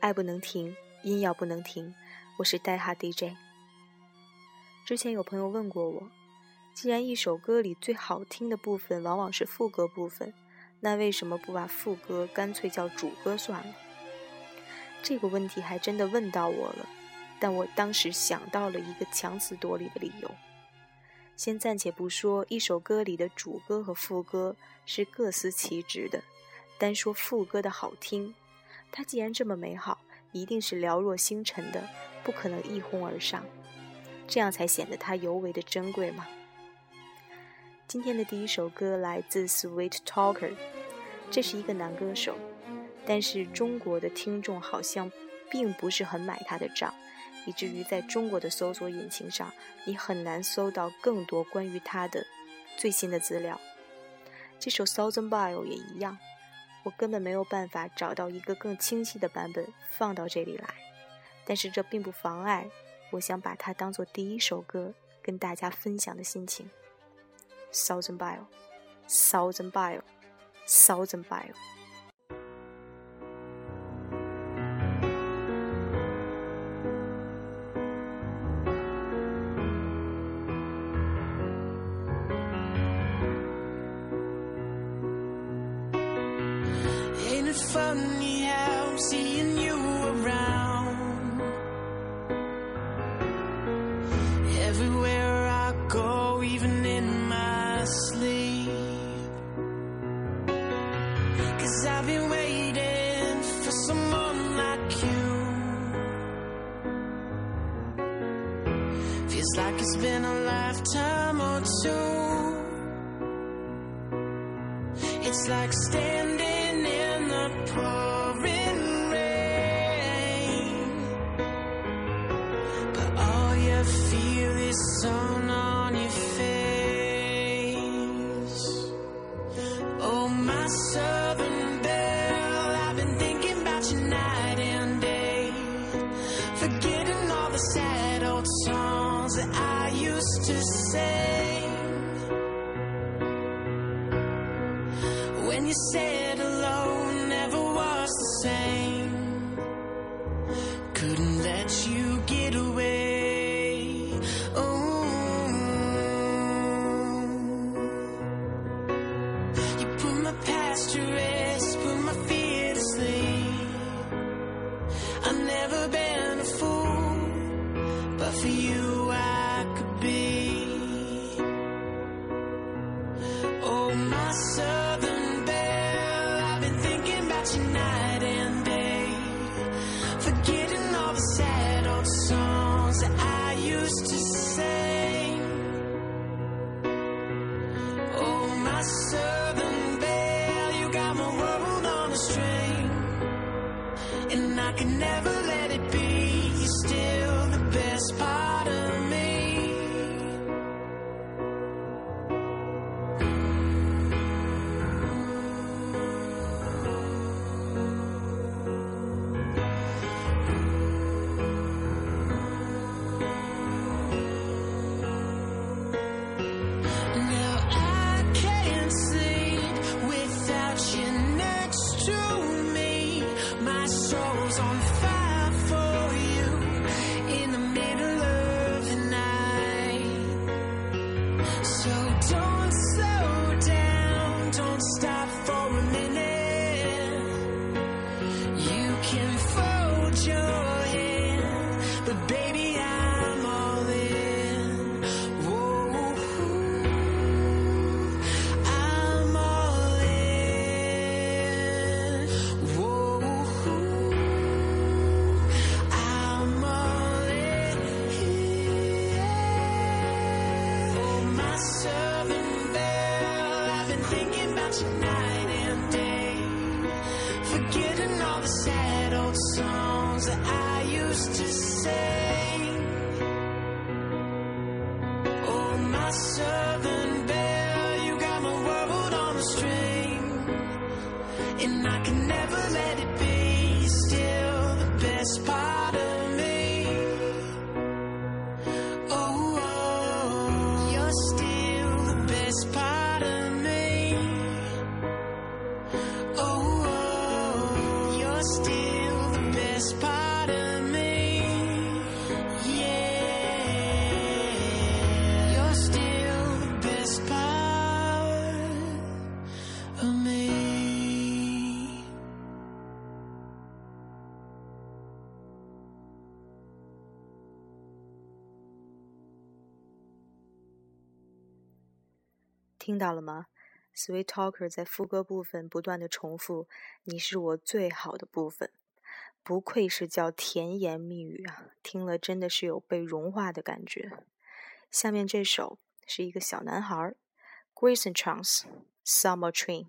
爱不能停，音要不能停。我是呆哈 DJ。之前有朋友问过我，既然一首歌里最好听的部分往往是副歌部分，那为什么不把副歌干脆叫主歌算了？这个问题还真的问到我了，但我当时想到了一个强词夺理的理由。先暂且不说一首歌里的主歌和副歌是各司其职的，单说副歌的好听，它既然这么美好，一定是寥若星辰的，不可能一哄而上。这样才显得它尤为的珍贵嘛。今天的第一首歌来自 Sweet Talker，这是一个男歌手，但是中国的听众好像并不是很买他的账，以至于在中国的搜索引擎上，你很难搜到更多关于他的最新的资料。这首 Thousand Bio 也一样，我根本没有办法找到一个更清晰的版本放到这里来，但是这并不妨碍。我想把它当做第一首歌跟大家分享的心情。Thousand b i l e thousand b i l e thousand b i l e Feels like it's been a lifetime or two. It's like standing in the pouring never been a fool, but for you on fire 听到了吗？sweet talker 在副歌部分不断的重复，你是我最好的部分。不愧是叫甜言蜜语啊，听了真的是有被融化的感觉。下面这首是一个小男孩，grace and chance summer train。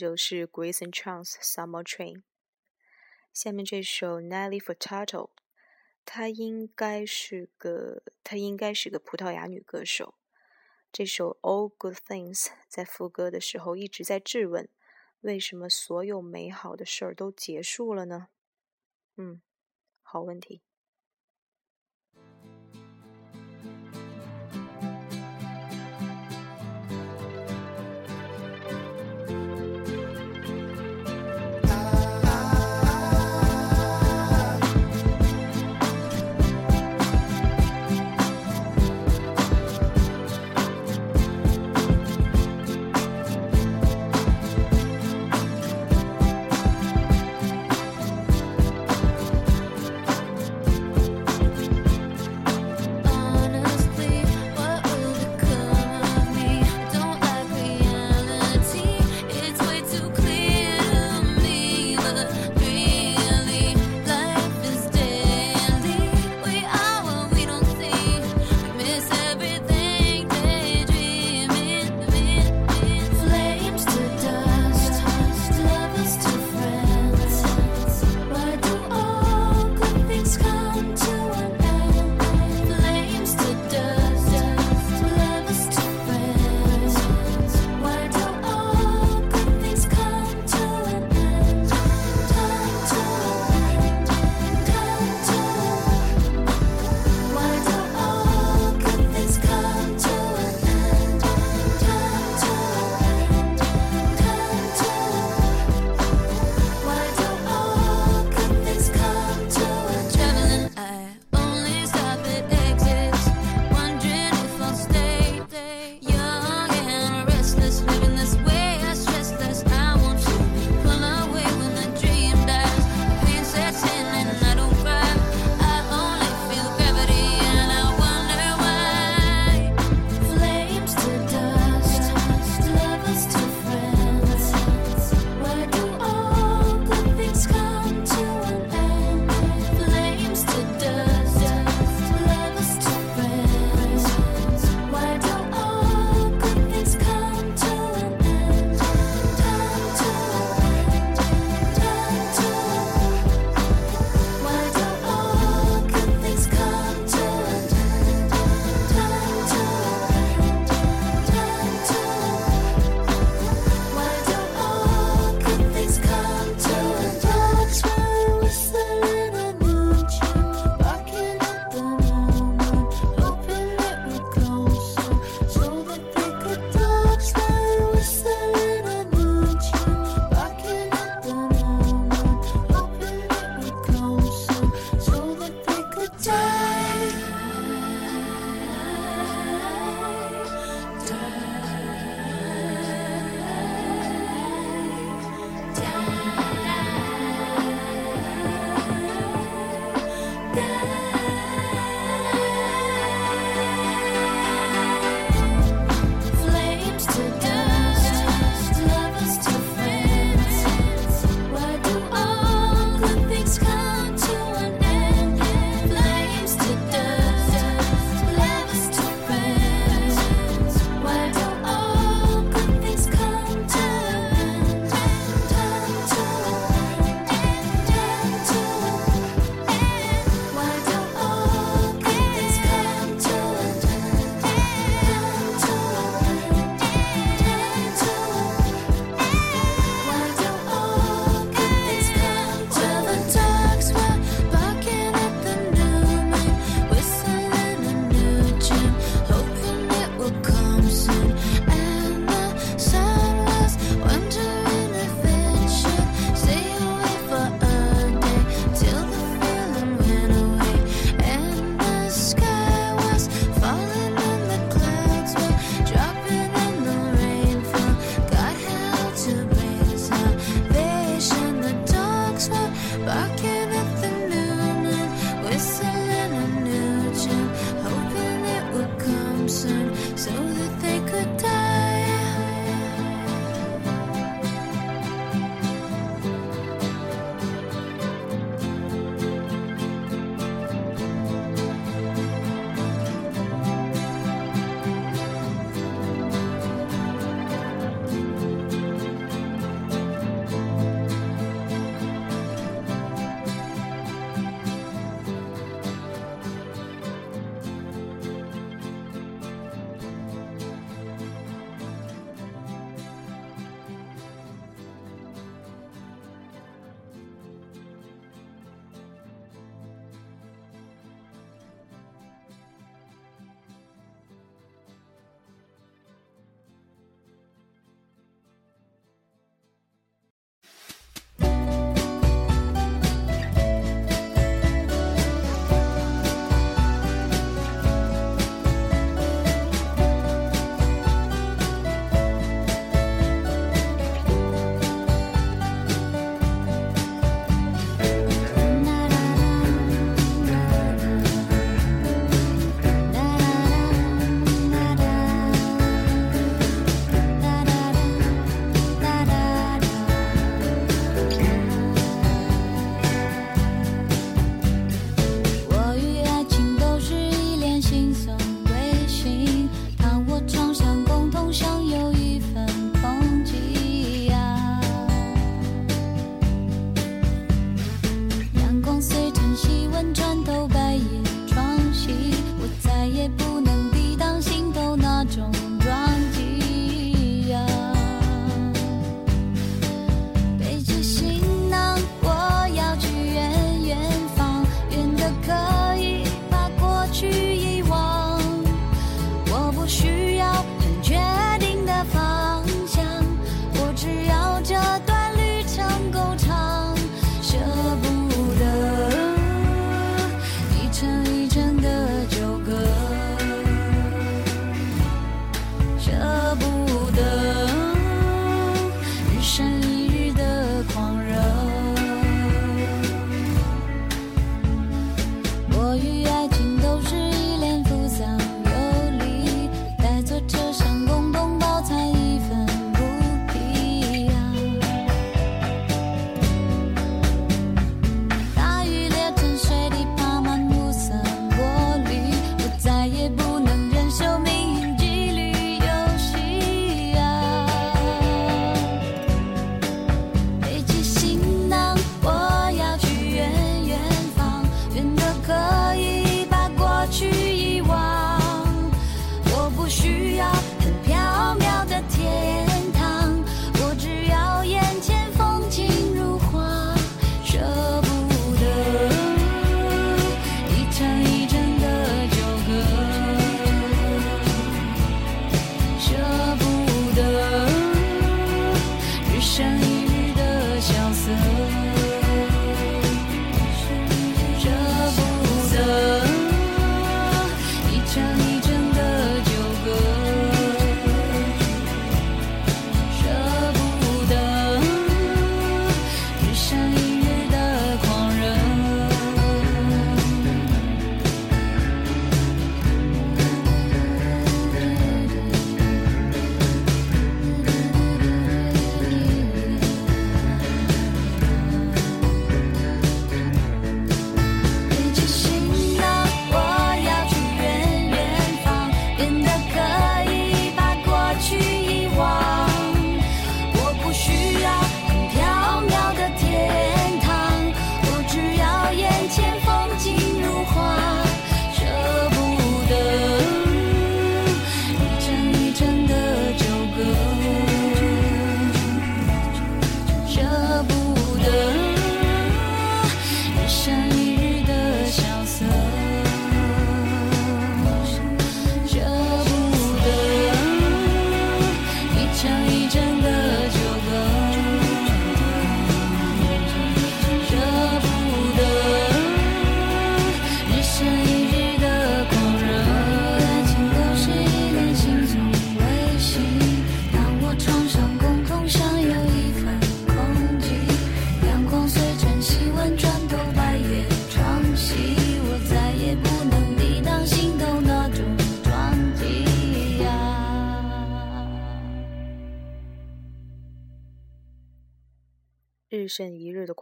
就是 Grace and Chance Summer Train。下面这首 Nelly Furtado，她应该是个她应该是个葡萄牙女歌手。这首 All Good Things 在副歌的时候一直在质问，为什么所有美好的事儿都结束了呢？嗯，好问题。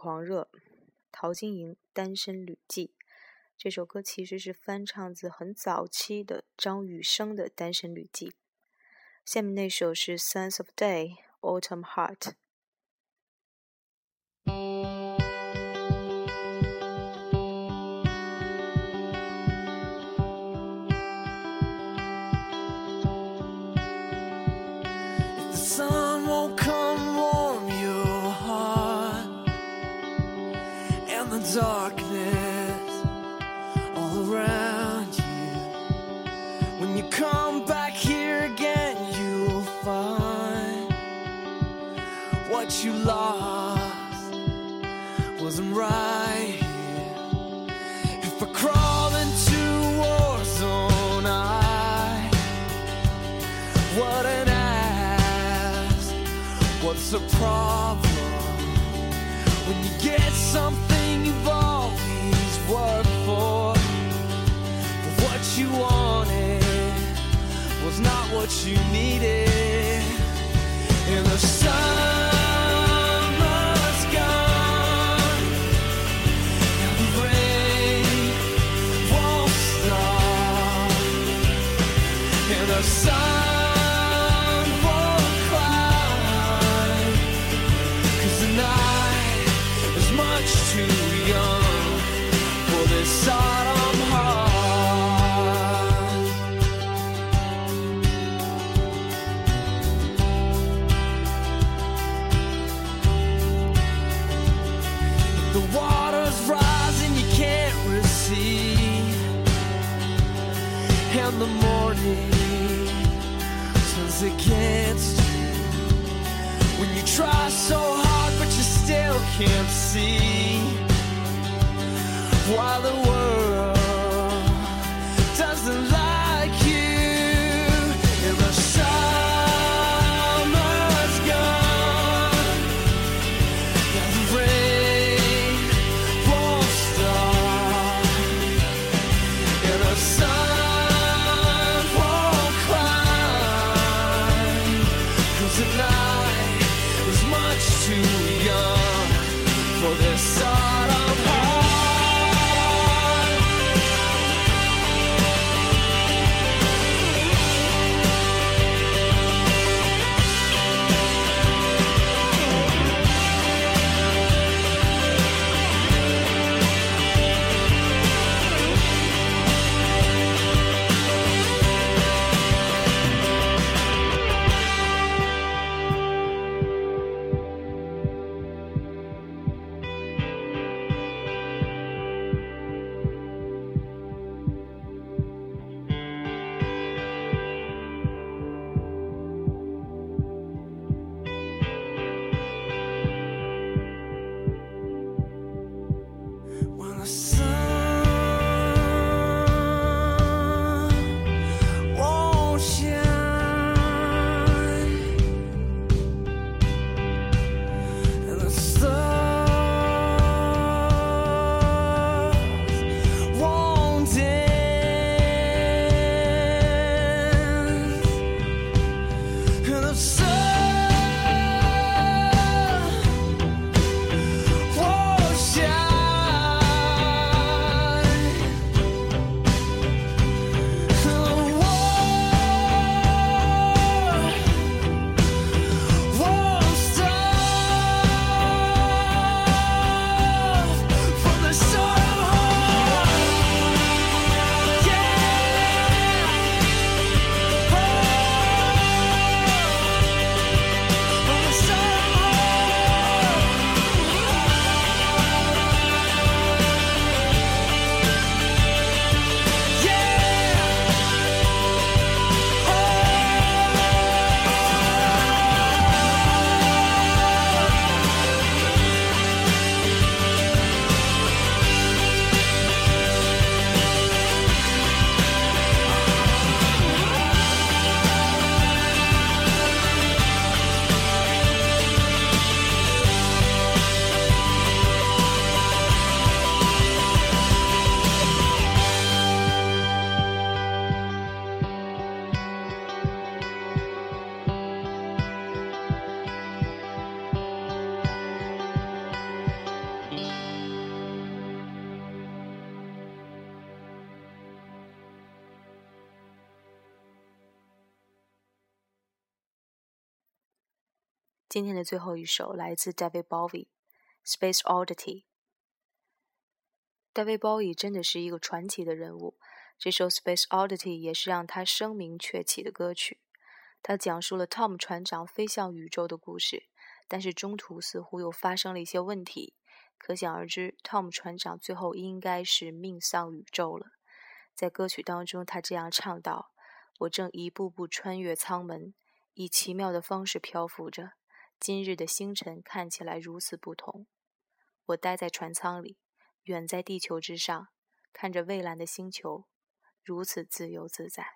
狂热，陶晶莹《单身旅记》这首歌其实是翻唱自很早期的张雨生的《单身旅记》。下面那首是《Sense of Day》（Autumn Heart）。Darkness all around you, when you come back here again, you'll find what you lost wasn't right here. If I crawl into war zone, I wouldn't ask what's the problem when you get something what you needed. And the summer's gone, When the sun 今天的最后一首来自 David Bowie，《Space Oddity》。David Bowie 真的是一个传奇的人物，这首《Space Oddity》也是让他声名鹊起的歌曲。他讲述了 Tom 船长飞向宇宙的故事，但是中途似乎又发生了一些问题，可想而知，Tom 船长最后应该是命丧宇宙了。在歌曲当中，他这样唱道：“我正一步步穿越舱门，以奇妙的方式漂浮着。今日的星辰看起来如此不同。我待在船舱里，远在地球之上，看着蔚蓝的星球，如此自由自在。”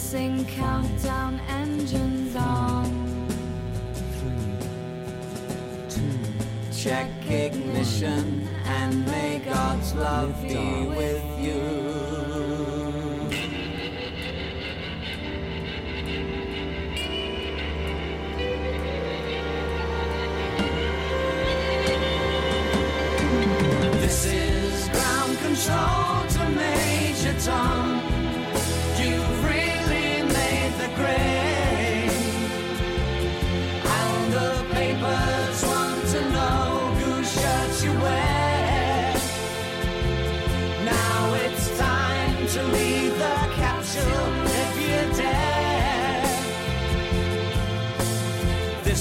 Commencing countdown engines on. three, two, check ignition and may God's love be with you. This is ground control to Major Tom.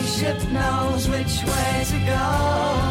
Spaceship knows which way to go.